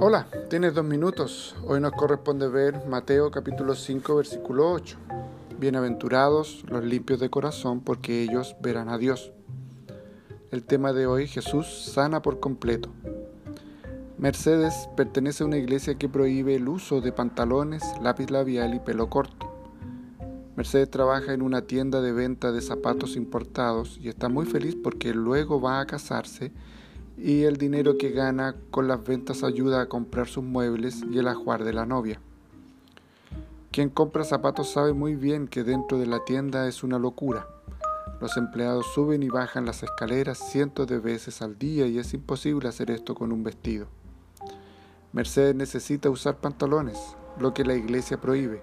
Hola, tienes dos minutos. Hoy nos corresponde ver Mateo capítulo 5 versículo 8. Bienaventurados los limpios de corazón porque ellos verán a Dios. El tema de hoy, Jesús sana por completo. Mercedes pertenece a una iglesia que prohíbe el uso de pantalones, lápiz labial y pelo corto. Mercedes trabaja en una tienda de venta de zapatos importados y está muy feliz porque luego va a casarse y el dinero que gana con las ventas ayuda a comprar sus muebles y el ajuar de la novia. Quien compra zapatos sabe muy bien que dentro de la tienda es una locura. Los empleados suben y bajan las escaleras cientos de veces al día y es imposible hacer esto con un vestido. Mercedes necesita usar pantalones, lo que la iglesia prohíbe.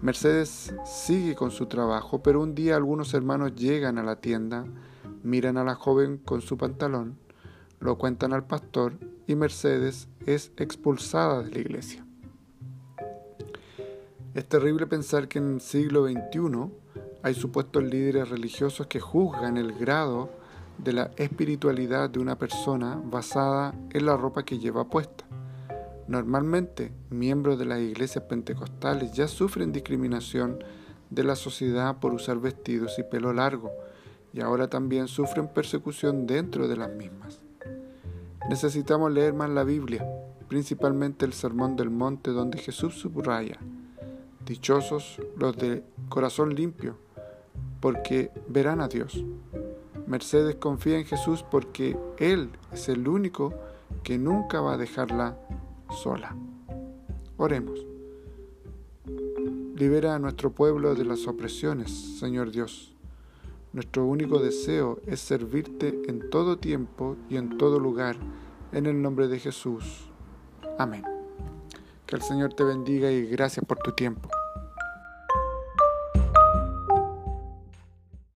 Mercedes sigue con su trabajo, pero un día algunos hermanos llegan a la tienda, miran a la joven con su pantalón lo cuentan al pastor y Mercedes es expulsada de la iglesia. Es terrible pensar que en el siglo XXI hay supuestos líderes religiosos que juzgan el grado de la espiritualidad de una persona basada en la ropa que lleva puesta. Normalmente, miembros de las iglesias pentecostales ya sufren discriminación de la sociedad por usar vestidos y pelo largo, y ahora también sufren persecución dentro de las mismas. Necesitamos leer más la Biblia, principalmente el Sermón del Monte donde Jesús subraya, dichosos los de corazón limpio, porque verán a Dios. Mercedes confía en Jesús porque Él es el único que nunca va a dejarla sola. Oremos. Libera a nuestro pueblo de las opresiones, Señor Dios. Nuestro único deseo es servirte en todo tiempo y en todo lugar, en el nombre de Jesús. Amén. Que el Señor te bendiga y gracias por tu tiempo.